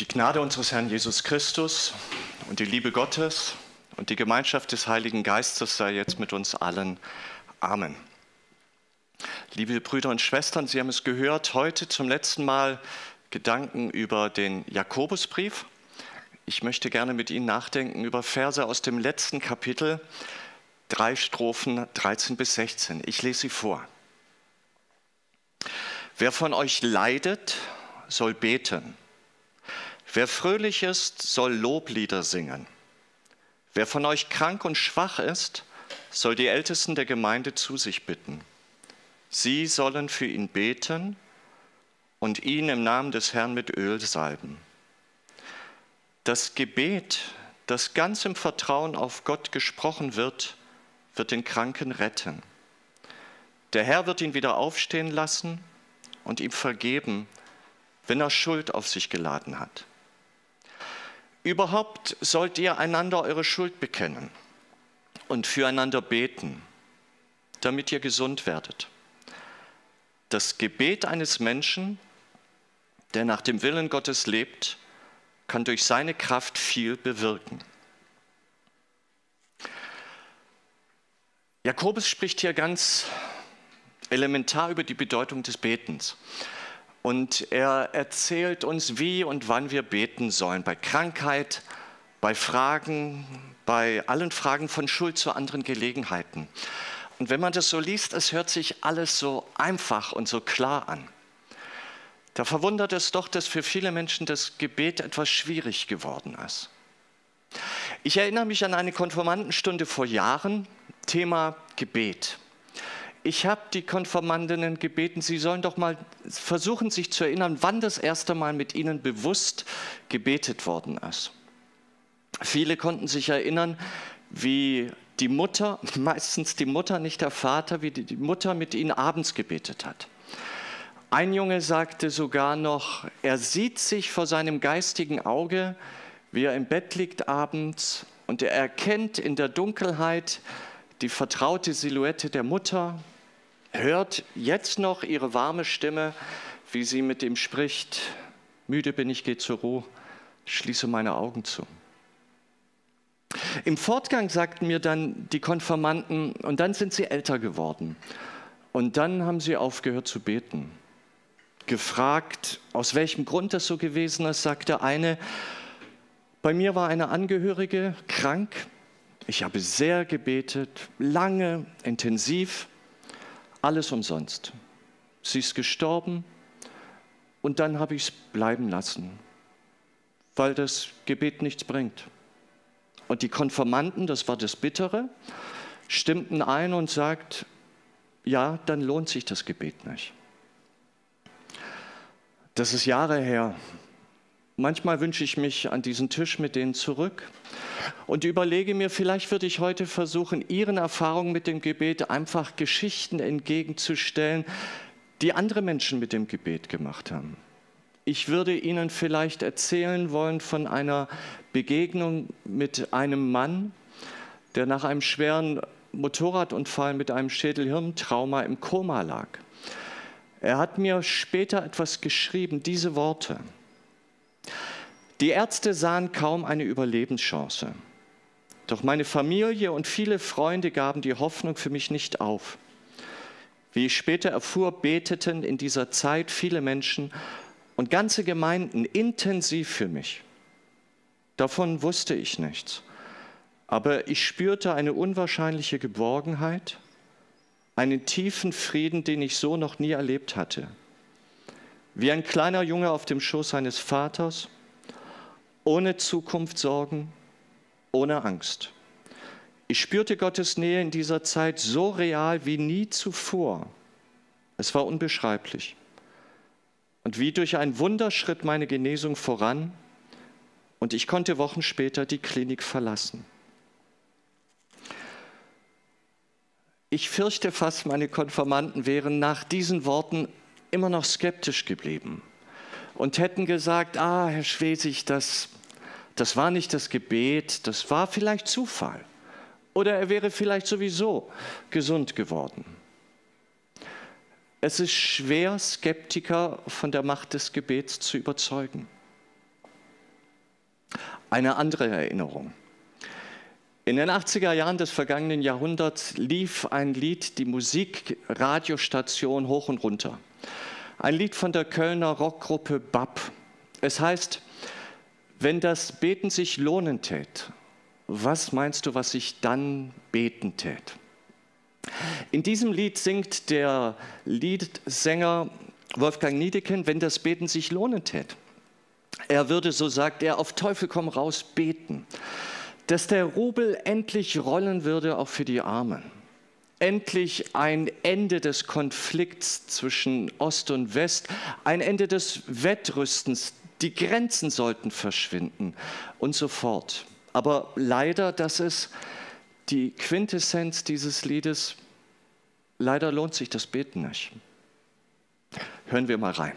Die Gnade unseres Herrn Jesus Christus und die Liebe Gottes und die Gemeinschaft des Heiligen Geistes sei jetzt mit uns allen. Amen. Liebe Brüder und Schwestern, Sie haben es gehört, heute zum letzten Mal Gedanken über den Jakobusbrief. Ich möchte gerne mit Ihnen nachdenken über Verse aus dem letzten Kapitel, drei Strophen 13 bis 16. Ich lese sie vor. Wer von euch leidet, soll beten. Wer fröhlich ist, soll Loblieder singen. Wer von euch krank und schwach ist, soll die Ältesten der Gemeinde zu sich bitten. Sie sollen für ihn beten und ihn im Namen des Herrn mit Öl salben. Das Gebet, das ganz im Vertrauen auf Gott gesprochen wird, wird den Kranken retten. Der Herr wird ihn wieder aufstehen lassen und ihm vergeben, wenn er Schuld auf sich geladen hat. Überhaupt sollt ihr einander eure Schuld bekennen und füreinander beten, damit ihr gesund werdet. Das Gebet eines Menschen, der nach dem Willen Gottes lebt, kann durch seine Kraft viel bewirken. Jakobus spricht hier ganz elementar über die Bedeutung des Betens. Und er erzählt uns, wie und wann wir beten sollen, bei Krankheit, bei Fragen, bei allen Fragen von Schuld zu anderen Gelegenheiten. Und wenn man das so liest, es hört sich alles so einfach und so klar an. Da verwundert es doch, dass für viele Menschen das Gebet etwas schwierig geworden ist. Ich erinnere mich an eine Konformantenstunde vor Jahren, Thema Gebet ich habe die Konformandinnen gebeten, sie sollen doch mal versuchen, sich zu erinnern, wann das erste Mal mit ihnen bewusst gebetet worden ist. Viele konnten sich erinnern, wie die Mutter, meistens die Mutter, nicht der Vater, wie die Mutter mit ihnen abends gebetet hat. Ein Junge sagte sogar noch, er sieht sich vor seinem geistigen Auge, wie er im Bett liegt abends und er erkennt in der Dunkelheit die vertraute Silhouette der Mutter, hört jetzt noch ihre warme Stimme, wie sie mit ihm spricht, müde bin ich, geh zur Ruhe, schließe meine Augen zu. Im Fortgang sagten mir dann die Konfirmanden, und dann sind sie älter geworden. Und dann haben sie aufgehört zu beten. Gefragt, aus welchem Grund das so gewesen ist, sagte eine, bei mir war eine Angehörige krank. Ich habe sehr gebetet, lange, intensiv alles umsonst. Sie ist gestorben und dann habe ich es bleiben lassen, weil das Gebet nichts bringt. Und die Konformanten, das war das Bittere, stimmten ein und sagt, ja, dann lohnt sich das Gebet nicht. Das ist Jahre her. Manchmal wünsche ich mich an diesen Tisch mit denen zurück und überlege mir, vielleicht würde ich heute versuchen, Ihren Erfahrungen mit dem Gebet einfach Geschichten entgegenzustellen, die andere Menschen mit dem Gebet gemacht haben. Ich würde Ihnen vielleicht erzählen wollen von einer Begegnung mit einem Mann, der nach einem schweren Motorradunfall mit einem Schädelhirntrauma im Koma lag. Er hat mir später etwas geschrieben, diese Worte. Die Ärzte sahen kaum eine Überlebenschance. Doch meine Familie und viele Freunde gaben die Hoffnung für mich nicht auf. Wie ich später erfuhr, beteten in dieser Zeit viele Menschen und ganze Gemeinden intensiv für mich. Davon wusste ich nichts. Aber ich spürte eine unwahrscheinliche Geborgenheit, einen tiefen Frieden, den ich so noch nie erlebt hatte. Wie ein kleiner Junge auf dem Schoß seines Vaters ohne Zukunftssorgen, ohne Angst. Ich spürte Gottes Nähe in dieser Zeit so real wie nie zuvor. Es war unbeschreiblich. Und wie durch ein Wunder schritt meine Genesung voran und ich konnte Wochen später die Klinik verlassen. Ich fürchte fast, meine Konformanten wären nach diesen Worten immer noch skeptisch geblieben und hätten gesagt, ah, Herr Schwesig, das, das war nicht das Gebet, das war vielleicht Zufall. Oder er wäre vielleicht sowieso gesund geworden. Es ist schwer, Skeptiker von der Macht des Gebets zu überzeugen. eine andere Erinnerung. In den 80er Jahren des vergangenen Jahrhunderts lief ein Lied, die Musikradiostation hoch und runter. Ein Lied von der Kölner Rockgruppe BAP. Es heißt, wenn das Beten sich lohnen tät, was meinst du, was ich dann beten tät? In diesem Lied singt der Liedsänger Wolfgang Niedeken, wenn das Beten sich lohnen tät. Er würde, so sagt er, auf Teufel komm raus beten, dass der Rubel endlich rollen würde auch für die Armen. Endlich ein Ende des Konflikts zwischen Ost und West, ein Ende des Wettrüstens, die Grenzen sollten verschwinden und so fort. Aber leider, das ist die Quintessenz dieses Liedes, leider lohnt sich das Beten nicht. Hören wir mal rein.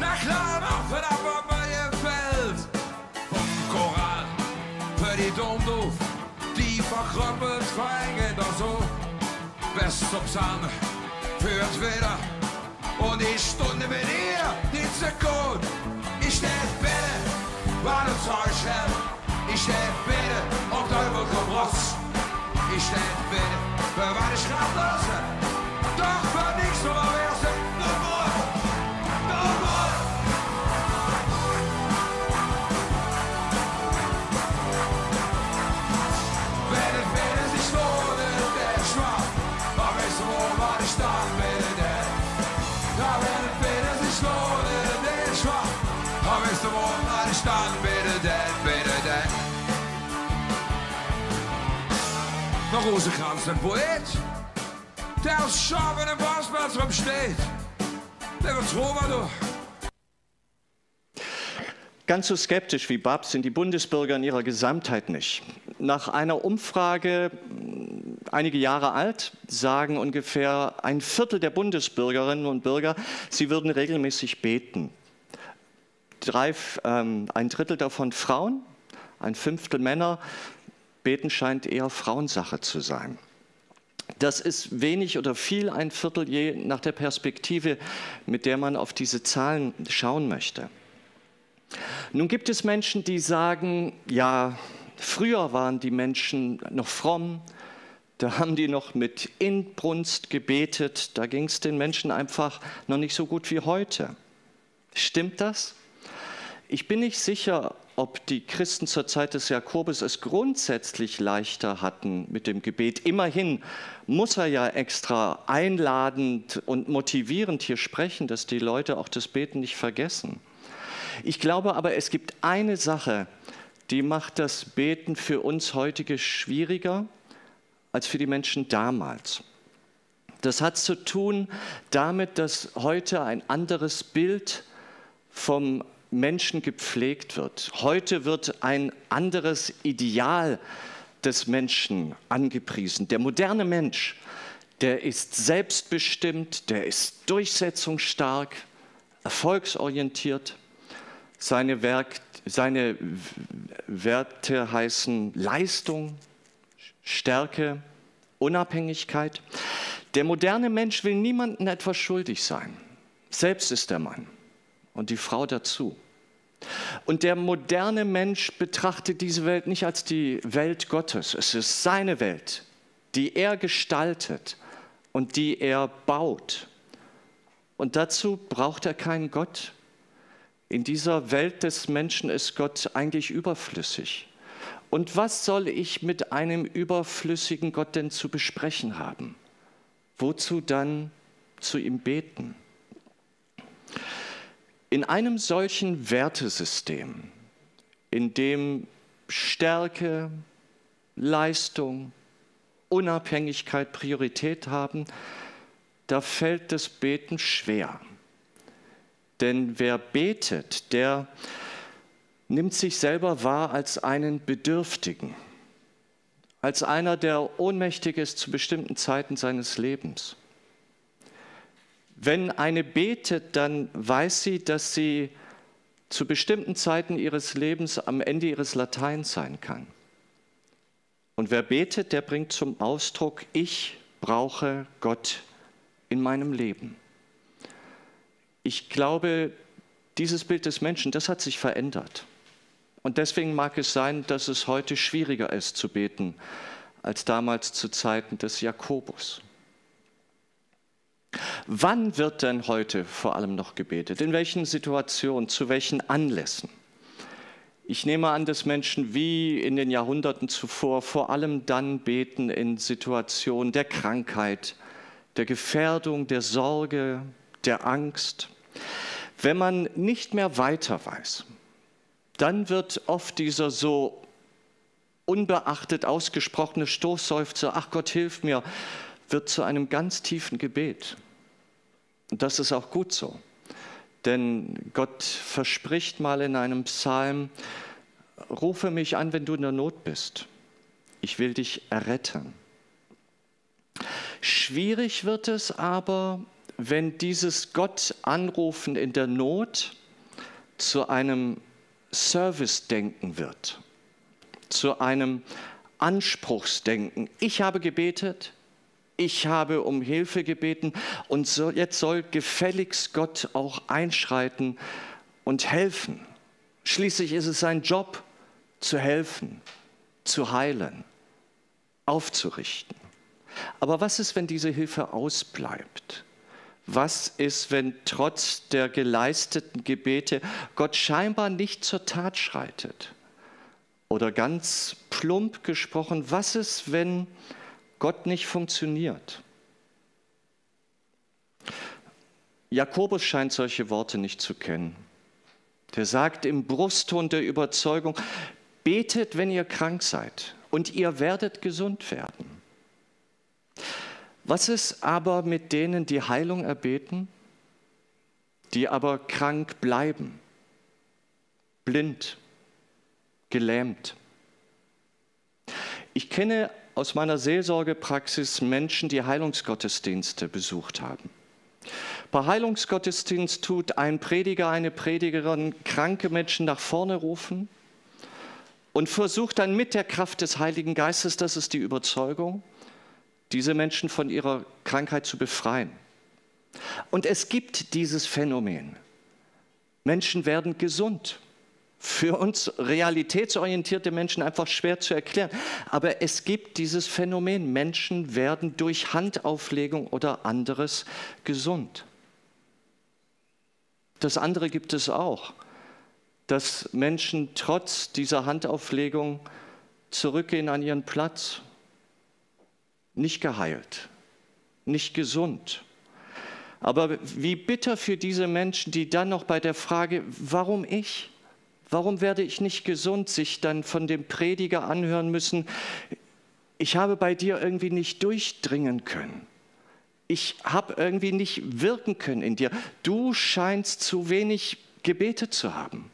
Na klar, noch für das, was mir gefällt. Vom Choral für die Dummdoof, die verkrüppelt feigen da so. Best zum Psalm führt wieder. Und die Stunde mit ihr, die Sekunde, ich steh waar het thuis heb. Ich stehe binnen op Duivelgebros. Ich stehe binnen, waar de schraap lossen. Doch für nichts nur Rozenkrans, een poëet, der als Schaf in een wasplaats erop steht. Der wird du. Ganz so skeptisch wie Babs sind die Bundesbürger in ihrer Gesamtheit nicht. Nach einer Umfrage, einige Jahre alt, sagen ungefähr ein Viertel der Bundesbürgerinnen und Bürger, sie würden regelmäßig beten. Drei, ähm, ein Drittel davon Frauen, ein Fünftel Männer. Beten scheint eher Frauensache zu sein. Das ist wenig oder viel, ein Viertel je nach der Perspektive, mit der man auf diese Zahlen schauen möchte. Nun gibt es Menschen, die sagen, ja, früher waren die Menschen noch fromm, da haben die noch mit Inbrunst gebetet, da ging es den Menschen einfach noch nicht so gut wie heute. Stimmt das? Ich bin nicht sicher, ob die Christen zur Zeit des Jakobus es grundsätzlich leichter hatten mit dem Gebet. Immerhin muss er ja extra einladend und motivierend hier sprechen, dass die Leute auch das Beten nicht vergessen. Ich glaube aber, es gibt eine Sache, die macht das Beten für uns heutige schwieriger als für die Menschen damals. Das hat zu tun damit, dass heute ein anderes Bild vom Menschen gepflegt wird. Heute wird ein anderes Ideal des Menschen angepriesen. Der moderne Mensch, der ist selbstbestimmt, der ist durchsetzungsstark, erfolgsorientiert. Seine, Werk, seine Werte heißen Leistung, Stärke, Unabhängigkeit. Der moderne Mensch will niemandem etwas schuldig sein. Selbst ist der Mann und die Frau dazu. Und der moderne Mensch betrachtet diese Welt nicht als die Welt Gottes. Es ist seine Welt, die er gestaltet und die er baut. Und dazu braucht er keinen Gott. In dieser Welt des Menschen ist Gott eigentlich überflüssig. Und was soll ich mit einem überflüssigen Gott denn zu besprechen haben? Wozu dann zu ihm beten? In einem solchen Wertesystem, in dem Stärke, Leistung, Unabhängigkeit Priorität haben, da fällt das Beten schwer. Denn wer betet, der nimmt sich selber wahr als einen Bedürftigen, als einer, der ohnmächtig ist zu bestimmten Zeiten seines Lebens. Wenn eine betet, dann weiß sie, dass sie zu bestimmten Zeiten ihres Lebens am Ende ihres Lateins sein kann. Und wer betet, der bringt zum Ausdruck, ich brauche Gott in meinem Leben. Ich glaube, dieses Bild des Menschen, das hat sich verändert. Und deswegen mag es sein, dass es heute schwieriger ist zu beten als damals zu Zeiten des Jakobus. Wann wird denn heute vor allem noch gebetet? In welchen Situationen? Zu welchen Anlässen? Ich nehme an, dass Menschen wie in den Jahrhunderten zuvor vor allem dann beten in Situationen der Krankheit, der Gefährdung, der Sorge, der Angst. Wenn man nicht mehr weiter weiß, dann wird oft dieser so unbeachtet ausgesprochene Stoßseufzer, ach Gott, hilf mir, wird zu einem ganz tiefen Gebet. Und das ist auch gut so. Denn Gott verspricht mal in einem Psalm, rufe mich an, wenn du in der Not bist. Ich will dich erretten. Schwierig wird es aber, wenn dieses Gott anrufen in der Not zu einem Service-Denken wird, zu einem Anspruchsdenken. Ich habe gebetet, ich habe um Hilfe gebeten und so, jetzt soll gefälligst Gott auch einschreiten und helfen. Schließlich ist es sein Job zu helfen, zu heilen, aufzurichten. Aber was ist, wenn diese Hilfe ausbleibt? Was ist, wenn trotz der geleisteten Gebete Gott scheinbar nicht zur Tat schreitet? Oder ganz plump gesprochen, was ist, wenn Gott nicht funktioniert? Jakobus scheint solche Worte nicht zu kennen. Der sagt im Brustton der Überzeugung, betet, wenn ihr krank seid und ihr werdet gesund werden. Was ist aber mit denen, die Heilung erbeten, die aber krank bleiben, blind, gelähmt? Ich kenne aus meiner Seelsorgepraxis Menschen, die Heilungsgottesdienste besucht haben. Bei Heilungsgottesdienst tut ein Prediger, eine Predigerin kranke Menschen nach vorne rufen und versucht dann mit der Kraft des Heiligen Geistes, das ist die Überzeugung, diese Menschen von ihrer Krankheit zu befreien. Und es gibt dieses Phänomen. Menschen werden gesund. Für uns realitätsorientierte Menschen einfach schwer zu erklären. Aber es gibt dieses Phänomen. Menschen werden durch Handauflegung oder anderes gesund. Das andere gibt es auch, dass Menschen trotz dieser Handauflegung zurückgehen an ihren Platz nicht geheilt, nicht gesund. Aber wie bitter für diese Menschen, die dann noch bei der Frage, warum ich? Warum werde ich nicht gesund, sich dann von dem Prediger anhören müssen, ich habe bei dir irgendwie nicht durchdringen können. Ich habe irgendwie nicht wirken können in dir. Du scheinst zu wenig gebetet zu haben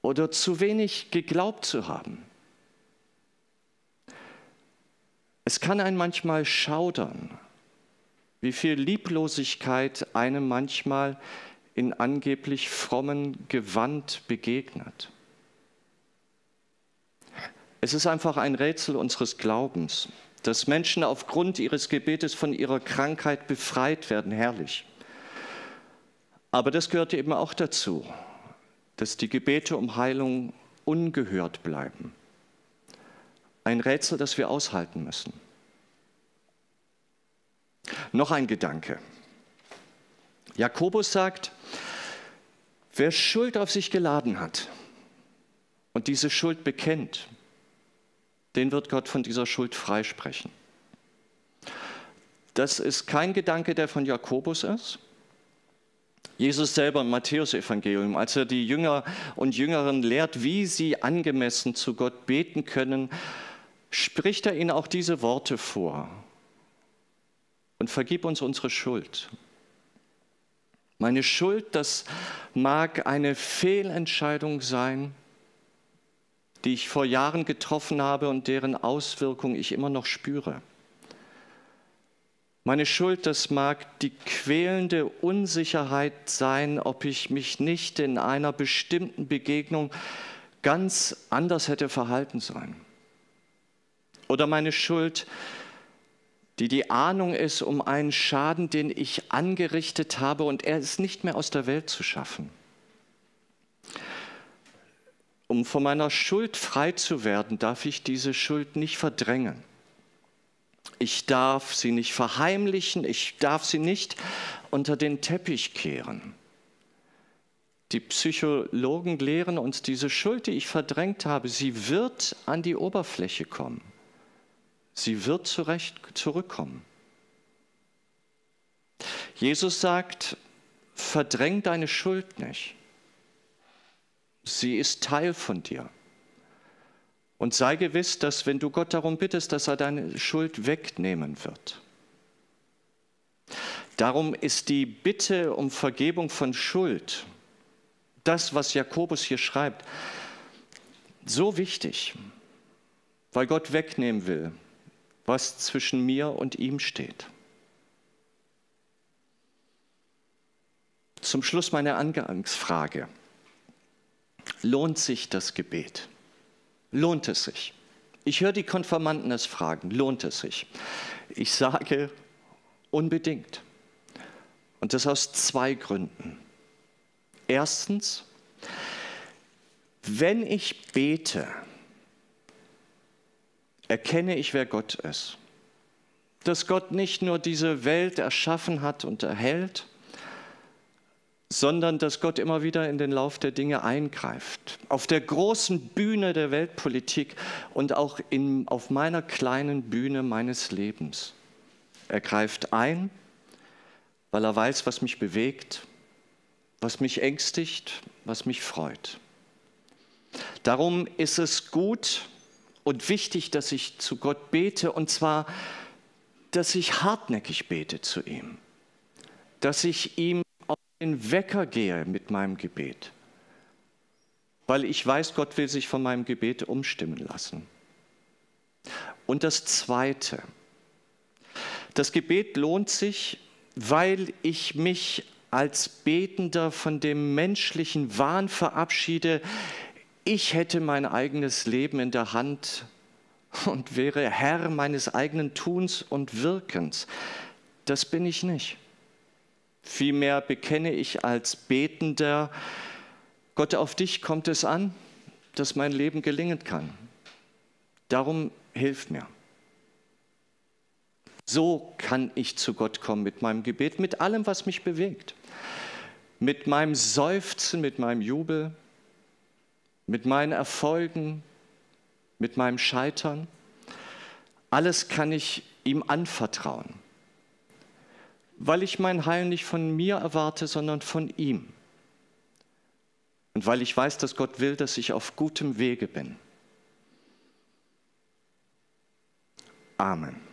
oder zu wenig geglaubt zu haben. Es kann einen manchmal schaudern, wie viel Lieblosigkeit einem manchmal in angeblich frommen Gewand begegnet. Es ist einfach ein Rätsel unseres Glaubens, dass Menschen aufgrund ihres Gebetes von ihrer Krankheit befreit werden, herrlich. Aber das gehört eben auch dazu, dass die Gebete um Heilung ungehört bleiben. Ein Rätsel, das wir aushalten müssen. Noch ein Gedanke. Jakobus sagt, wer Schuld auf sich geladen hat und diese Schuld bekennt, den wird Gott von dieser Schuld freisprechen. Das ist kein Gedanke, der von Jakobus ist. Jesus selber im Matthäusevangelium, als er die Jünger und Jüngeren lehrt, wie sie angemessen zu Gott beten können, spricht er ihnen auch diese Worte vor. Und vergib uns unsere Schuld. Meine Schuld, das mag eine Fehlentscheidung sein, die ich vor Jahren getroffen habe und deren Auswirkung ich immer noch spüre. Meine Schuld, das mag die quälende Unsicherheit sein, ob ich mich nicht in einer bestimmten Begegnung ganz anders hätte verhalten sollen. Oder meine Schuld, die die Ahnung ist um einen Schaden, den ich angerichtet habe und er ist nicht mehr aus der Welt zu schaffen. Um von meiner Schuld frei zu werden, darf ich diese Schuld nicht verdrängen. Ich darf sie nicht verheimlichen, ich darf sie nicht unter den Teppich kehren. Die Psychologen lehren uns, diese Schuld, die ich verdrängt habe, sie wird an die Oberfläche kommen. Sie wird zurecht zurückkommen. Jesus sagt, verdräng deine Schuld nicht. Sie ist Teil von dir. Und sei gewiss, dass wenn du Gott darum bittest, dass er deine Schuld wegnehmen wird. Darum ist die Bitte um Vergebung von Schuld, das, was Jakobus hier schreibt, so wichtig, weil Gott wegnehmen will, was zwischen mir und ihm steht. Zum Schluss meine Angangsfrage. Lohnt sich das Gebet? Lohnt es sich? Ich höre die Konfirmanden es fragen, lohnt es sich? Ich sage unbedingt. Und das aus zwei Gründen. Erstens, wenn ich bete, erkenne ich, wer Gott ist. Dass Gott nicht nur diese Welt erschaffen hat und erhält, sondern dass Gott immer wieder in den Lauf der Dinge eingreift. Auf der großen Bühne der Weltpolitik und auch in, auf meiner kleinen Bühne meines Lebens. Er greift ein, weil er weiß, was mich bewegt, was mich ängstigt, was mich freut. Darum ist es gut und wichtig, dass ich zu Gott bete, und zwar, dass ich hartnäckig bete zu ihm, dass ich ihm den Wecker gehe mit meinem Gebet, weil ich weiß, Gott will sich von meinem Gebet umstimmen lassen. Und das Zweite, das Gebet lohnt sich, weil ich mich als Betender von dem menschlichen Wahn verabschiede, ich hätte mein eigenes Leben in der Hand und wäre Herr meines eigenen Tuns und Wirkens. Das bin ich nicht. Vielmehr bekenne ich als Betender, Gott, auf dich kommt es an, dass mein Leben gelingen kann. Darum hilf mir. So kann ich zu Gott kommen mit meinem Gebet, mit allem, was mich bewegt. Mit meinem Seufzen, mit meinem Jubel, mit meinen Erfolgen, mit meinem Scheitern. Alles kann ich ihm anvertrauen weil ich mein Heil nicht von mir erwarte, sondern von ihm. Und weil ich weiß, dass Gott will, dass ich auf gutem Wege bin. Amen.